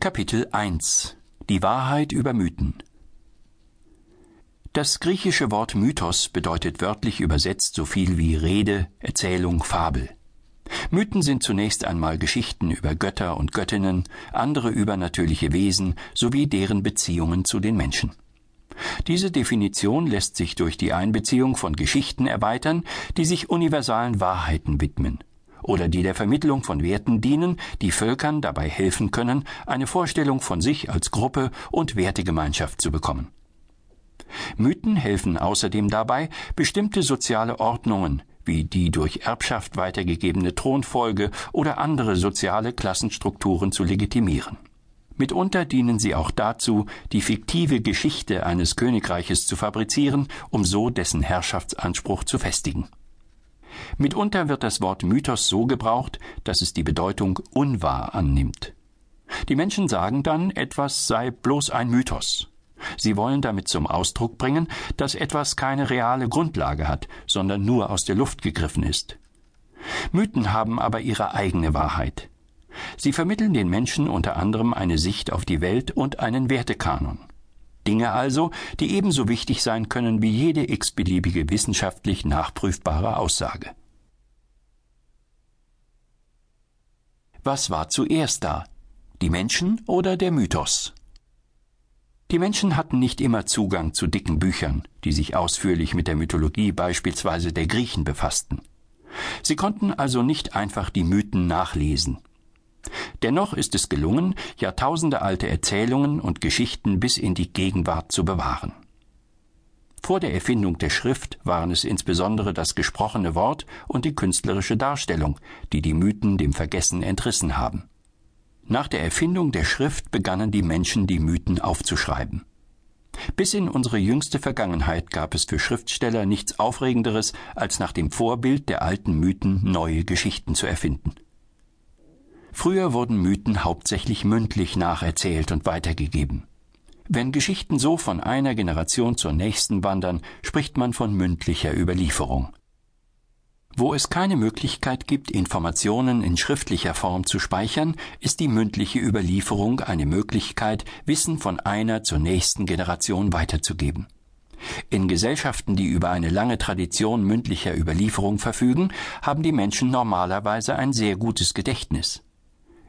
Kapitel 1 Die Wahrheit über Mythen Das griechische Wort Mythos bedeutet wörtlich übersetzt so viel wie Rede, Erzählung, Fabel. Mythen sind zunächst einmal Geschichten über Götter und Göttinnen, andere übernatürliche Wesen sowie deren Beziehungen zu den Menschen. Diese Definition lässt sich durch die Einbeziehung von Geschichten erweitern, die sich universalen Wahrheiten widmen oder die der Vermittlung von Werten dienen, die Völkern dabei helfen können, eine Vorstellung von sich als Gruppe und Wertegemeinschaft zu bekommen. Mythen helfen außerdem dabei, bestimmte soziale Ordnungen wie die durch Erbschaft weitergegebene Thronfolge oder andere soziale Klassenstrukturen zu legitimieren. Mitunter dienen sie auch dazu, die fiktive Geschichte eines Königreiches zu fabrizieren, um so dessen Herrschaftsanspruch zu festigen. Mitunter wird das Wort Mythos so gebraucht, dass es die Bedeutung unwahr annimmt. Die Menschen sagen dann, etwas sei bloß ein Mythos. Sie wollen damit zum Ausdruck bringen, dass etwas keine reale Grundlage hat, sondern nur aus der Luft gegriffen ist. Mythen haben aber ihre eigene Wahrheit. Sie vermitteln den Menschen unter anderem eine Sicht auf die Welt und einen Wertekanon. Dinge also, die ebenso wichtig sein können wie jede x-beliebige wissenschaftlich nachprüfbare Aussage. Was war zuerst da? Die Menschen oder der Mythos? Die Menschen hatten nicht immer Zugang zu dicken Büchern, die sich ausführlich mit der Mythologie beispielsweise der Griechen befassten. Sie konnten also nicht einfach die Mythen nachlesen. Dennoch ist es gelungen, jahrtausendealte Erzählungen und Geschichten bis in die Gegenwart zu bewahren. Vor der Erfindung der Schrift waren es insbesondere das gesprochene Wort und die künstlerische Darstellung, die die Mythen dem Vergessen entrissen haben. Nach der Erfindung der Schrift begannen die Menschen die Mythen aufzuschreiben. Bis in unsere jüngste Vergangenheit gab es für Schriftsteller nichts Aufregenderes, als nach dem Vorbild der alten Mythen neue Geschichten zu erfinden. Früher wurden Mythen hauptsächlich mündlich nacherzählt und weitergegeben. Wenn Geschichten so von einer Generation zur nächsten wandern, spricht man von mündlicher Überlieferung. Wo es keine Möglichkeit gibt, Informationen in schriftlicher Form zu speichern, ist die mündliche Überlieferung eine Möglichkeit, Wissen von einer zur nächsten Generation weiterzugeben. In Gesellschaften, die über eine lange Tradition mündlicher Überlieferung verfügen, haben die Menschen normalerweise ein sehr gutes Gedächtnis.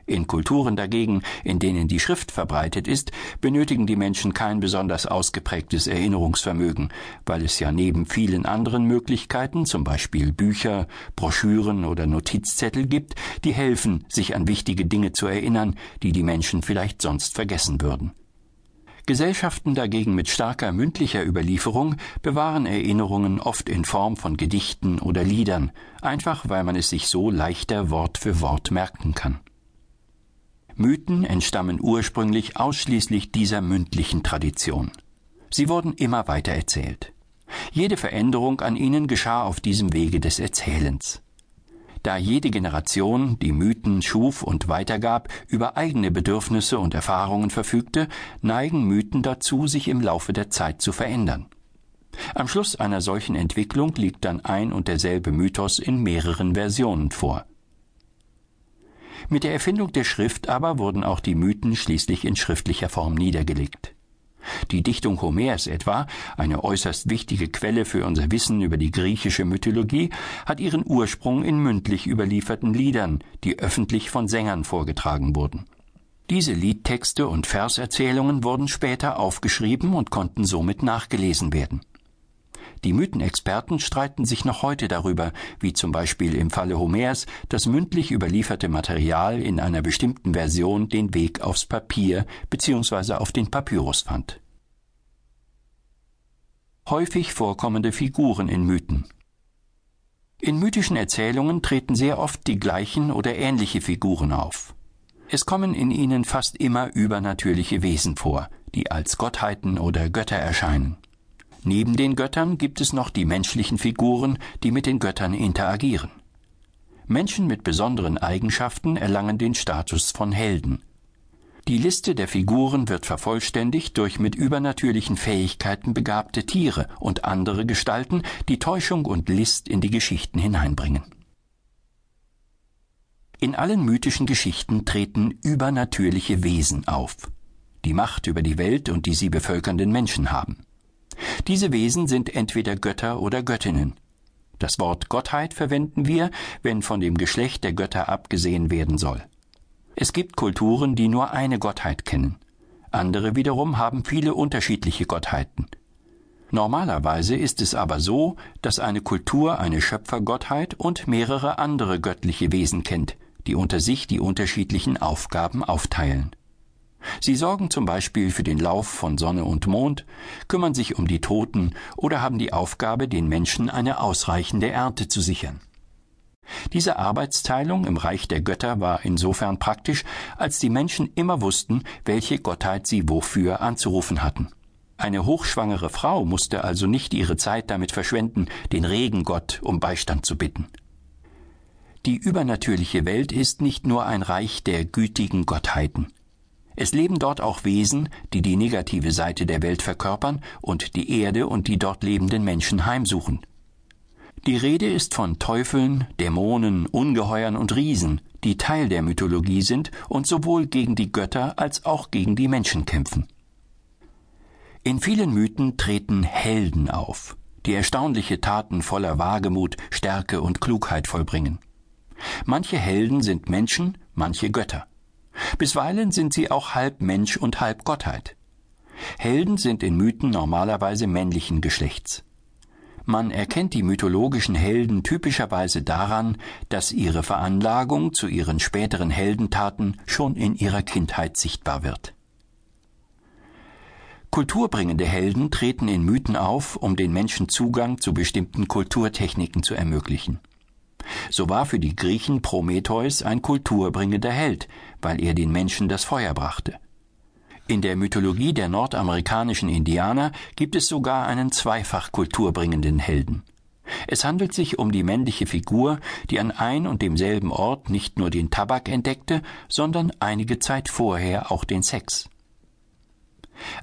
In Kulturen dagegen, in denen die Schrift verbreitet ist, benötigen die Menschen kein besonders ausgeprägtes Erinnerungsvermögen, weil es ja neben vielen anderen Möglichkeiten, zum Beispiel Bücher, Broschüren oder Notizzettel gibt, die helfen, sich an wichtige Dinge zu erinnern, die die Menschen vielleicht sonst vergessen würden. Gesellschaften dagegen mit starker mündlicher Überlieferung bewahren Erinnerungen oft in Form von Gedichten oder Liedern, einfach weil man es sich so leichter Wort für Wort merken kann. Mythen entstammen ursprünglich ausschließlich dieser mündlichen Tradition. Sie wurden immer weiter erzählt. Jede Veränderung an ihnen geschah auf diesem Wege des Erzählens. Da jede Generation, die Mythen schuf und weitergab, über eigene Bedürfnisse und Erfahrungen verfügte, neigen Mythen dazu, sich im Laufe der Zeit zu verändern. Am Schluss einer solchen Entwicklung liegt dann ein und derselbe Mythos in mehreren Versionen vor. Mit der Erfindung der Schrift aber wurden auch die Mythen schließlich in schriftlicher Form niedergelegt. Die Dichtung Homers etwa, eine äußerst wichtige Quelle für unser Wissen über die griechische Mythologie, hat ihren Ursprung in mündlich überlieferten Liedern, die öffentlich von Sängern vorgetragen wurden. Diese Liedtexte und Verserzählungen wurden später aufgeschrieben und konnten somit nachgelesen werden. Die Mythenexperten streiten sich noch heute darüber, wie zum Beispiel im Falle Homers das mündlich überlieferte Material in einer bestimmten Version den Weg aufs Papier bzw. auf den Papyrus fand. Häufig vorkommende Figuren in Mythen In mythischen Erzählungen treten sehr oft die gleichen oder ähnliche Figuren auf. Es kommen in ihnen fast immer übernatürliche Wesen vor, die als Gottheiten oder Götter erscheinen. Neben den Göttern gibt es noch die menschlichen Figuren, die mit den Göttern interagieren. Menschen mit besonderen Eigenschaften erlangen den Status von Helden. Die Liste der Figuren wird vervollständigt durch mit übernatürlichen Fähigkeiten begabte Tiere und andere Gestalten, die Täuschung und List in die Geschichten hineinbringen. In allen mythischen Geschichten treten übernatürliche Wesen auf, die Macht über die Welt und die sie bevölkernden Menschen haben. Diese Wesen sind entweder Götter oder Göttinnen. Das Wort Gottheit verwenden wir, wenn von dem Geschlecht der Götter abgesehen werden soll. Es gibt Kulturen, die nur eine Gottheit kennen. Andere wiederum haben viele unterschiedliche Gottheiten. Normalerweise ist es aber so, dass eine Kultur eine Schöpfergottheit und mehrere andere göttliche Wesen kennt, die unter sich die unterschiedlichen Aufgaben aufteilen. Sie sorgen zum Beispiel für den Lauf von Sonne und Mond, kümmern sich um die Toten oder haben die Aufgabe, den Menschen eine ausreichende Ernte zu sichern. Diese Arbeitsteilung im Reich der Götter war insofern praktisch, als die Menschen immer wussten, welche Gottheit sie wofür anzurufen hatten. Eine hochschwangere Frau musste also nicht ihre Zeit damit verschwenden, den Regengott um Beistand zu bitten. Die übernatürliche Welt ist nicht nur ein Reich der gütigen Gottheiten. Es leben dort auch Wesen, die die negative Seite der Welt verkörpern und die Erde und die dort lebenden Menschen heimsuchen. Die Rede ist von Teufeln, Dämonen, Ungeheuern und Riesen, die Teil der Mythologie sind und sowohl gegen die Götter als auch gegen die Menschen kämpfen. In vielen Mythen treten Helden auf, die erstaunliche Taten voller Wagemut, Stärke und Klugheit vollbringen. Manche Helden sind Menschen, manche Götter. Bisweilen sind sie auch halb Mensch und halb Gottheit. Helden sind in Mythen normalerweise männlichen Geschlechts. Man erkennt die mythologischen Helden typischerweise daran, dass ihre Veranlagung zu ihren späteren Heldentaten schon in ihrer Kindheit sichtbar wird. Kulturbringende Helden treten in Mythen auf, um den Menschen Zugang zu bestimmten Kulturtechniken zu ermöglichen. So war für die Griechen Prometheus ein kulturbringender Held, weil er den Menschen das Feuer brachte. In der Mythologie der nordamerikanischen Indianer gibt es sogar einen zweifach kulturbringenden Helden. Es handelt sich um die männliche Figur, die an ein und demselben Ort nicht nur den Tabak entdeckte, sondern einige Zeit vorher auch den Sex.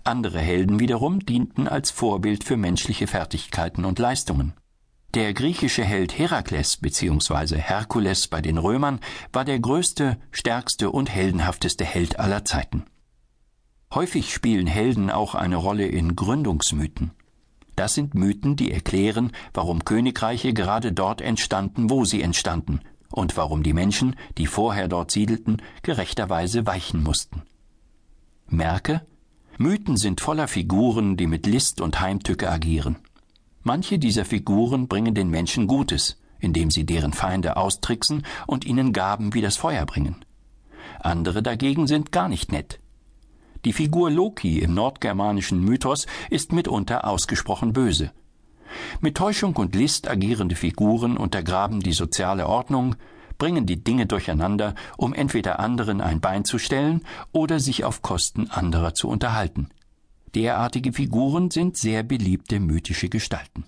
Andere Helden wiederum dienten als Vorbild für menschliche Fertigkeiten und Leistungen. Der griechische Held Herakles bzw. Herkules bei den Römern war der größte, stärkste und heldenhafteste Held aller Zeiten. Häufig spielen Helden auch eine Rolle in Gründungsmythen. Das sind Mythen, die erklären, warum Königreiche gerade dort entstanden, wo sie entstanden, und warum die Menschen, die vorher dort siedelten, gerechterweise weichen mussten. Merke, Mythen sind voller Figuren, die mit List und Heimtücke agieren. Manche dieser Figuren bringen den Menschen Gutes, indem sie deren Feinde austricksen und ihnen Gaben wie das Feuer bringen. Andere dagegen sind gar nicht nett. Die Figur Loki im nordgermanischen Mythos ist mitunter ausgesprochen böse. Mit Täuschung und List agierende Figuren untergraben die soziale Ordnung, bringen die Dinge durcheinander, um entweder anderen ein Bein zu stellen oder sich auf Kosten anderer zu unterhalten. Derartige Figuren sind sehr beliebte mythische Gestalten.